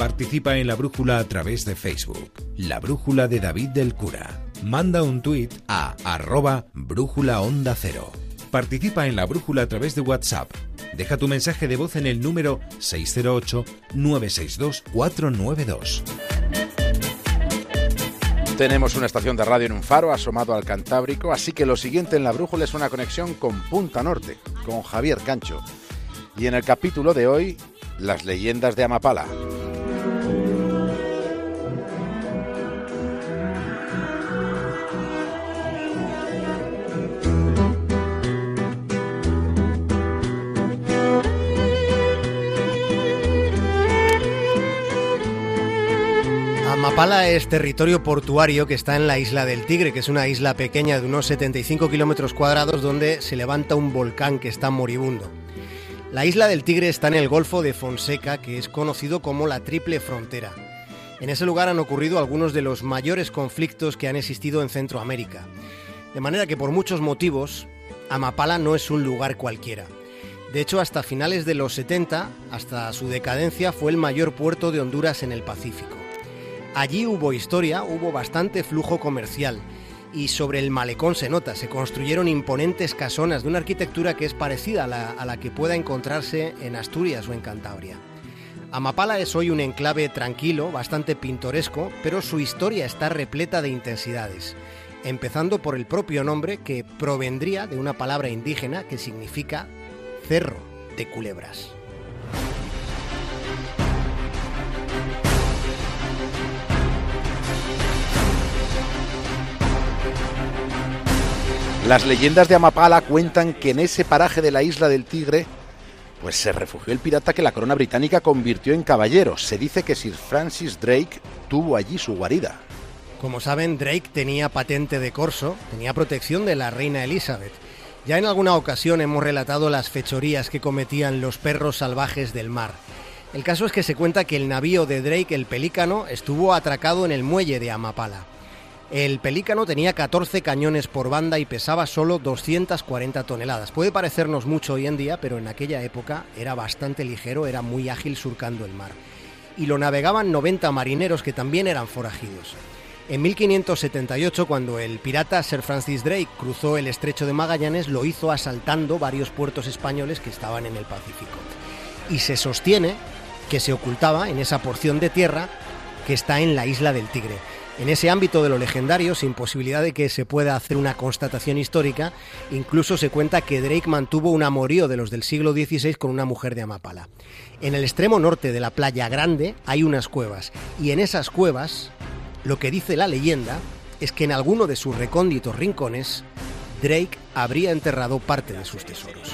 Participa en la brújula a través de Facebook. La brújula de David del Cura. Manda un tuit a arroba brújula cero. Participa en la brújula a través de WhatsApp. Deja tu mensaje de voz en el número 608-962-492. Tenemos una estación de radio en un faro asomado al Cantábrico, así que lo siguiente en la brújula es una conexión con Punta Norte, con Javier Cancho. Y en el capítulo de hoy, las leyendas de Amapala. Amapala es territorio portuario que está en la isla del Tigre, que es una isla pequeña de unos 75 kilómetros cuadrados donde se levanta un volcán que está moribundo. La isla del Tigre está en el Golfo de Fonseca, que es conocido como la Triple Frontera. En ese lugar han ocurrido algunos de los mayores conflictos que han existido en Centroamérica. De manera que por muchos motivos, Amapala no es un lugar cualquiera. De hecho, hasta finales de los 70, hasta su decadencia, fue el mayor puerto de Honduras en el Pacífico. Allí hubo historia, hubo bastante flujo comercial y sobre el malecón se nota, se construyeron imponentes casonas de una arquitectura que es parecida a la, a la, que pueda encontrarse en Asturias o en Cantabria. Amapala es hoy un enclave tranquilo, bastante pintoresco, pero su historia está repleta de intensidades, empezando por el propio nombre que provendría de una palabra indígena que significa cerro de culebras. Las leyendas de Amapala cuentan que en ese paraje de la isla del Tigre pues se refugió el pirata que la corona británica convirtió en caballero. Se dice que Sir Francis Drake tuvo allí su guarida. Como saben, Drake tenía patente de corso, tenía protección de la reina Elizabeth. Ya en alguna ocasión hemos relatado las fechorías que cometían los perros salvajes del mar. El caso es que se cuenta que el navío de Drake, el Pelícano, estuvo atracado en el muelle de Amapala. El Pelícano tenía 14 cañones por banda y pesaba solo 240 toneladas. Puede parecernos mucho hoy en día, pero en aquella época era bastante ligero, era muy ágil surcando el mar. Y lo navegaban 90 marineros que también eran forajidos. En 1578, cuando el pirata Sir Francis Drake cruzó el estrecho de Magallanes, lo hizo asaltando varios puertos españoles que estaban en el Pacífico. Y se sostiene que se ocultaba en esa porción de tierra que está en la isla del Tigre. En ese ámbito de lo legendario, sin posibilidad de que se pueda hacer una constatación histórica, incluso se cuenta que Drake mantuvo un amorío de los del siglo XVI con una mujer de Amapala. En el extremo norte de la playa Grande hay unas cuevas, y en esas cuevas, lo que dice la leyenda es que en alguno de sus recónditos rincones, Drake habría enterrado parte de sus tesoros.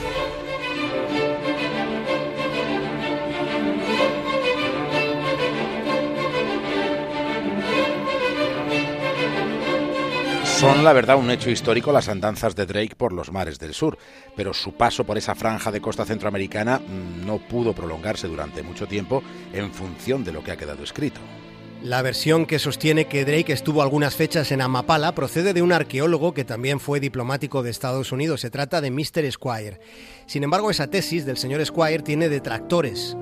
Son, la verdad, un hecho histórico las andanzas de Drake por los mares del sur, pero su paso por esa franja de costa centroamericana no pudo prolongarse durante mucho tiempo en función de lo que ha quedado escrito. La versión que sostiene que Drake estuvo algunas fechas en Amapala procede de un arqueólogo que también fue diplomático de Estados Unidos. Se trata de Mr. Squire. Sin embargo, esa tesis del señor Squire tiene detractores.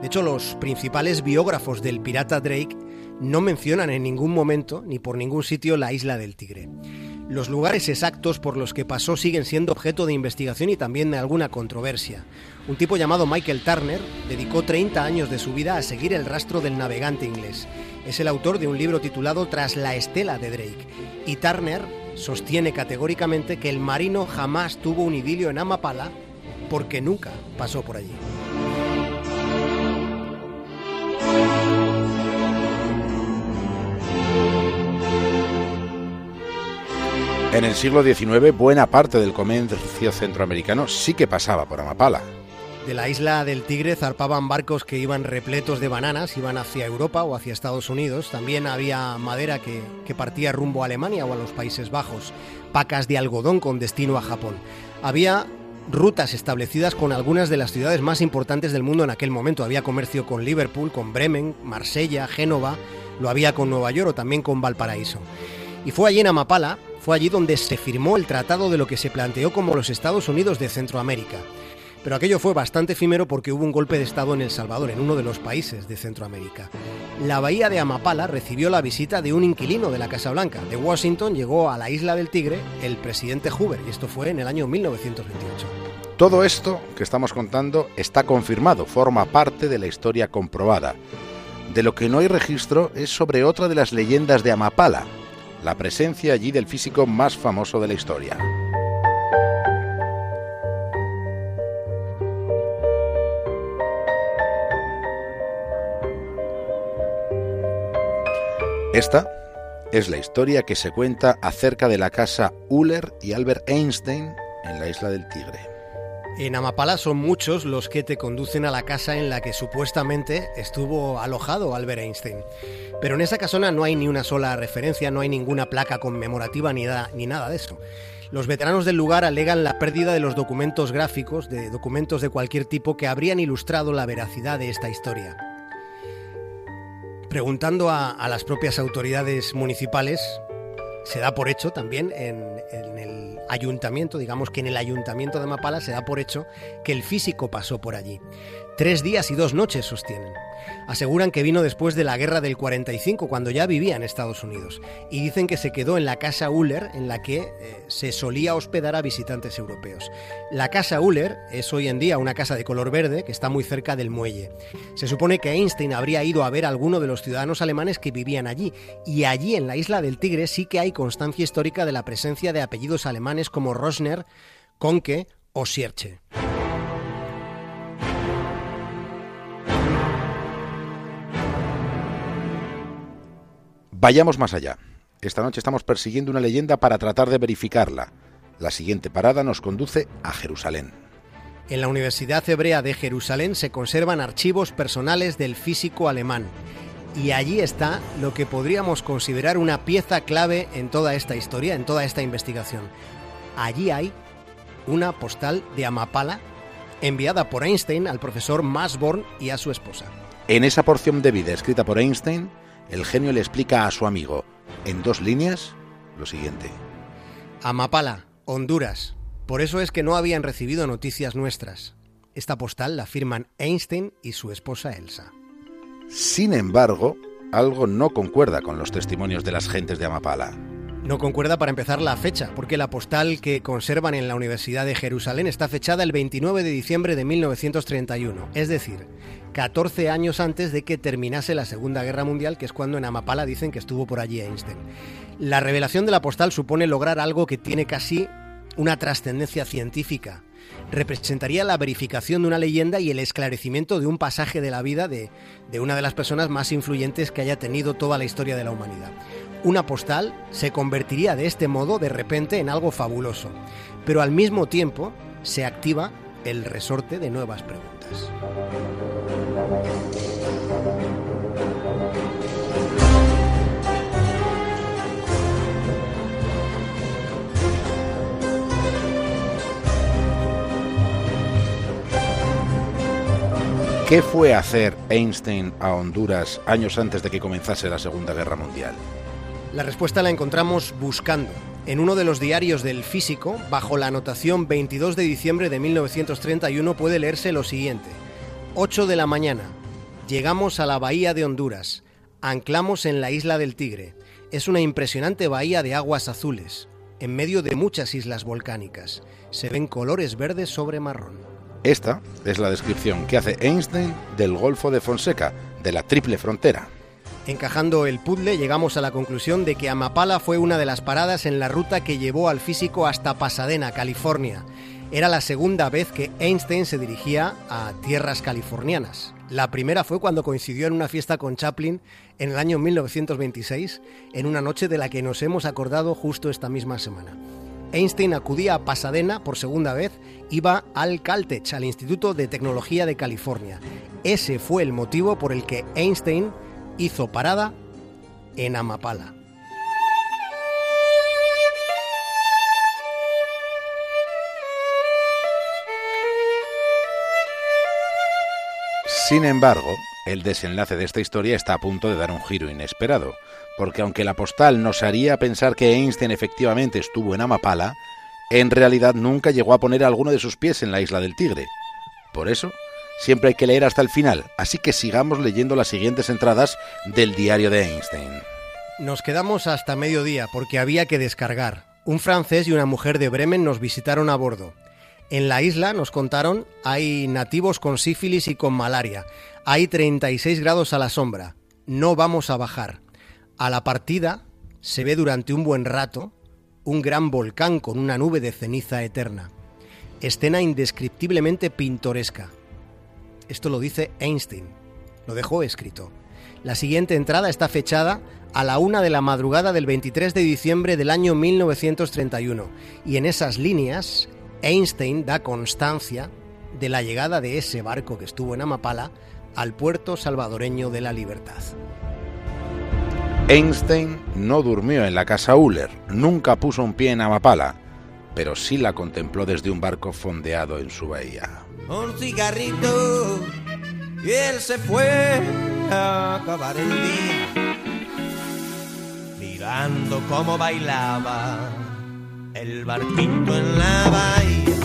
De hecho, los principales biógrafos del pirata Drake no mencionan en ningún momento ni por ningún sitio la isla del Tigre. Los lugares exactos por los que pasó siguen siendo objeto de investigación y también de alguna controversia. Un tipo llamado Michael Turner dedicó 30 años de su vida a seguir el rastro del navegante inglés. Es el autor de un libro titulado Tras la estela de Drake. Y Turner sostiene categóricamente que el marino jamás tuvo un idilio en Amapala porque nunca pasó por allí. En el siglo XIX, buena parte del comercio centroamericano sí que pasaba por Amapala. De la isla del Tigre zarpaban barcos que iban repletos de bananas, iban hacia Europa o hacia Estados Unidos. También había madera que, que partía rumbo a Alemania o a los Países Bajos, pacas de algodón con destino a Japón. Había rutas establecidas con algunas de las ciudades más importantes del mundo en aquel momento. Había comercio con Liverpool, con Bremen, Marsella, Génova, lo había con Nueva York o también con Valparaíso. Y fue allí en Amapala, fue allí donde se firmó el tratado de lo que se planteó como los Estados Unidos de Centroamérica. Pero aquello fue bastante efímero porque hubo un golpe de Estado en El Salvador, en uno de los países de Centroamérica. La bahía de Amapala recibió la visita de un inquilino de la Casa Blanca. De Washington llegó a la isla del Tigre el presidente Hoover, y esto fue en el año 1928. Todo esto que estamos contando está confirmado, forma parte de la historia comprobada. De lo que no hay registro es sobre otra de las leyendas de Amapala, la presencia allí del físico más famoso de la historia. Esta es la historia que se cuenta acerca de la casa Uller y Albert Einstein en la isla del Tigre. En Amapala son muchos los que te conducen a la casa en la que supuestamente estuvo alojado Albert Einstein. Pero en esa casona no hay ni una sola referencia, no hay ninguna placa conmemorativa ni, nada de eso. Los veteranos del lugar alegan la pérdida de los documentos gráficos, de documentos de cualquier tipo que habrían ilustrado la veracidad de esta historia. Preguntando a, las propias autoridades municipales, se da por hecho también en, el ayuntamiento, digamos que en el ayuntamiento de Mapala se da por hecho que el físico pasó por allí. Tres días y dos noches sostienen. Aseguran que vino después de la guerra del 45, cuando ya vivía en Estados Unidos, y dicen que se quedó en la casa Uller, en la que eh, se solía hospedar a visitantes europeos. La casa Uller es hoy en día una casa de color verde que está muy cerca del muelle. Se supone que Einstein habría ido a ver a alguno de los ciudadanos alemanes que vivían allí, y allí en la isla del Tigre sí que hay constancia histórica de la presencia de apellidos alemanes como Rosner, Conke o Sierche. Vayamos más allá. Esta noche estamos persiguiendo una leyenda para tratar de verificarla. La siguiente parada nos conduce a Jerusalén. En la Universidad Hebrea de Jerusalén se conservan archivos personales del físico alemán. Y allí está lo que podríamos considerar una pieza clave en toda esta historia, en toda esta investigación. Allí hay una postal de Amapala enviada por Einstein al profesor Masborn y a su esposa. En esa porción de vida escrita por Einstein, el genio le explica a su amigo, en dos líneas, lo siguiente. Amapala, Honduras. Por eso es que no habían recibido noticias nuestras. Esta postal la firman Einstein y su esposa Elsa. Sin embargo, algo no concuerda con los testimonios de las gentes de Amapala. No concuerda para empezar la fecha, porque la postal que conservan en la Universidad de Jerusalén está fechada el 29 de diciembre de 1931, es decir, 14 años antes de que terminase la Segunda Guerra Mundial, que es cuando en Amapala dicen que estuvo por allí Einstein. La revelación de la postal supone lograr algo que tiene casi una trascendencia científica. Representaría la verificación de una leyenda y el esclarecimiento de un pasaje de la vida de, de una de las personas más influyentes que haya tenido toda la historia de la humanidad. Una postal se convertiría de este modo de repente en algo fabuloso, pero al mismo tiempo se activa el resorte de nuevas preguntas. ¿Qué fue hacer Einstein a Honduras años antes de que comenzase la Segunda Guerra Mundial? La respuesta la encontramos buscando. En uno de los diarios del físico, bajo la anotación 22 de diciembre de 1931, puede leerse lo siguiente. 8 de la mañana. Llegamos a la bahía de Honduras. Anclamos en la isla del Tigre. Es una impresionante bahía de aguas azules, en medio de muchas islas volcánicas. Se ven colores verdes sobre marrón. Esta es la descripción que hace Einstein del Golfo de Fonseca, de la triple frontera. Encajando el puzzle, llegamos a la conclusión de que Amapala fue una de las paradas en la ruta que llevó al físico hasta Pasadena, California. Era la segunda vez que Einstein se dirigía a tierras californianas. La primera fue cuando coincidió en una fiesta con Chaplin en el año 1926, en una noche de la que nos hemos acordado justo esta misma semana. Einstein acudía a Pasadena por segunda vez, iba al Caltech, al Instituto de Tecnología de California. Ese fue el motivo por el que Einstein hizo parada en Amapala. Sin embargo, el desenlace de esta historia está a punto de dar un giro inesperado, porque aunque la postal nos haría pensar que Einstein efectivamente estuvo en Amapala, en realidad nunca llegó a poner alguno de sus pies en la isla del Tigre. Por eso, siempre hay que leer hasta el final, así que sigamos leyendo las siguientes entradas del diario de Einstein. Nos quedamos hasta mediodía porque había que descargar. Un francés y una mujer de Bremen nos visitaron a bordo. En la isla, nos contaron, hay nativos con sífilis y con malaria. Hay 36 grados a la sombra. No vamos a bajar. A la partida se ve durante un buen rato un gran volcán con una nube de ceniza eterna. Escena indescriptiblemente pintoresca. Esto lo dice Einstein. Lo dejó escrito. La siguiente entrada está fechada a la una de la madrugada del 23 de diciembre del año 1931 y en esas líneas Einstein da constancia de la llegada de ese barco que estuvo en Amapala al puerto salvadoreño de la Libertad. Einstein no durmió en la casa Uller, nunca puso un pie en Amapala, pero sí la contempló desde un barco fondeado en su bahía. Un cigarrito y él se fue a acabar el día mirando cómo bailaba el barquito en la bahía.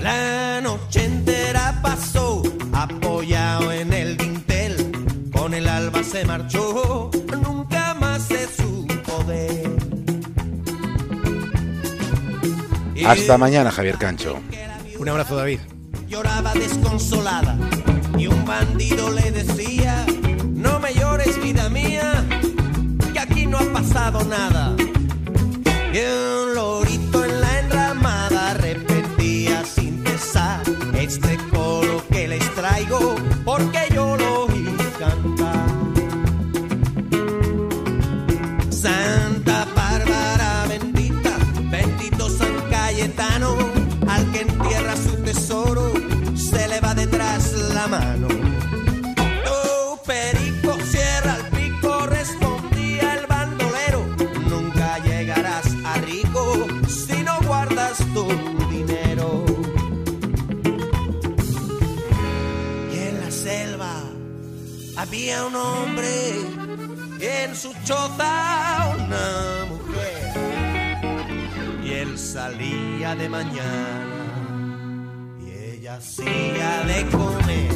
La noche entera pasó apoyado en el dintel, con el alba se marchó, Hasta mañana, Javier Cancho. Un abrazo, David. Lloraba desconsolada y un bandido le decía, no me llores vida mía, que aquí no ha pasado nada. Y un lorito en la enramada repetía sin cesar este coro que les traigo, porque yo lo oí cantar. Santa Al que entierra su tesoro, se le va detrás la mano. Oh, perico, cierra el pico, respondía el bandolero. Nunca llegarás a rico si no guardas tu dinero. Y en la selva había un hombre, y en su choza una mujer. Salía de mañana y ella hacía de comer.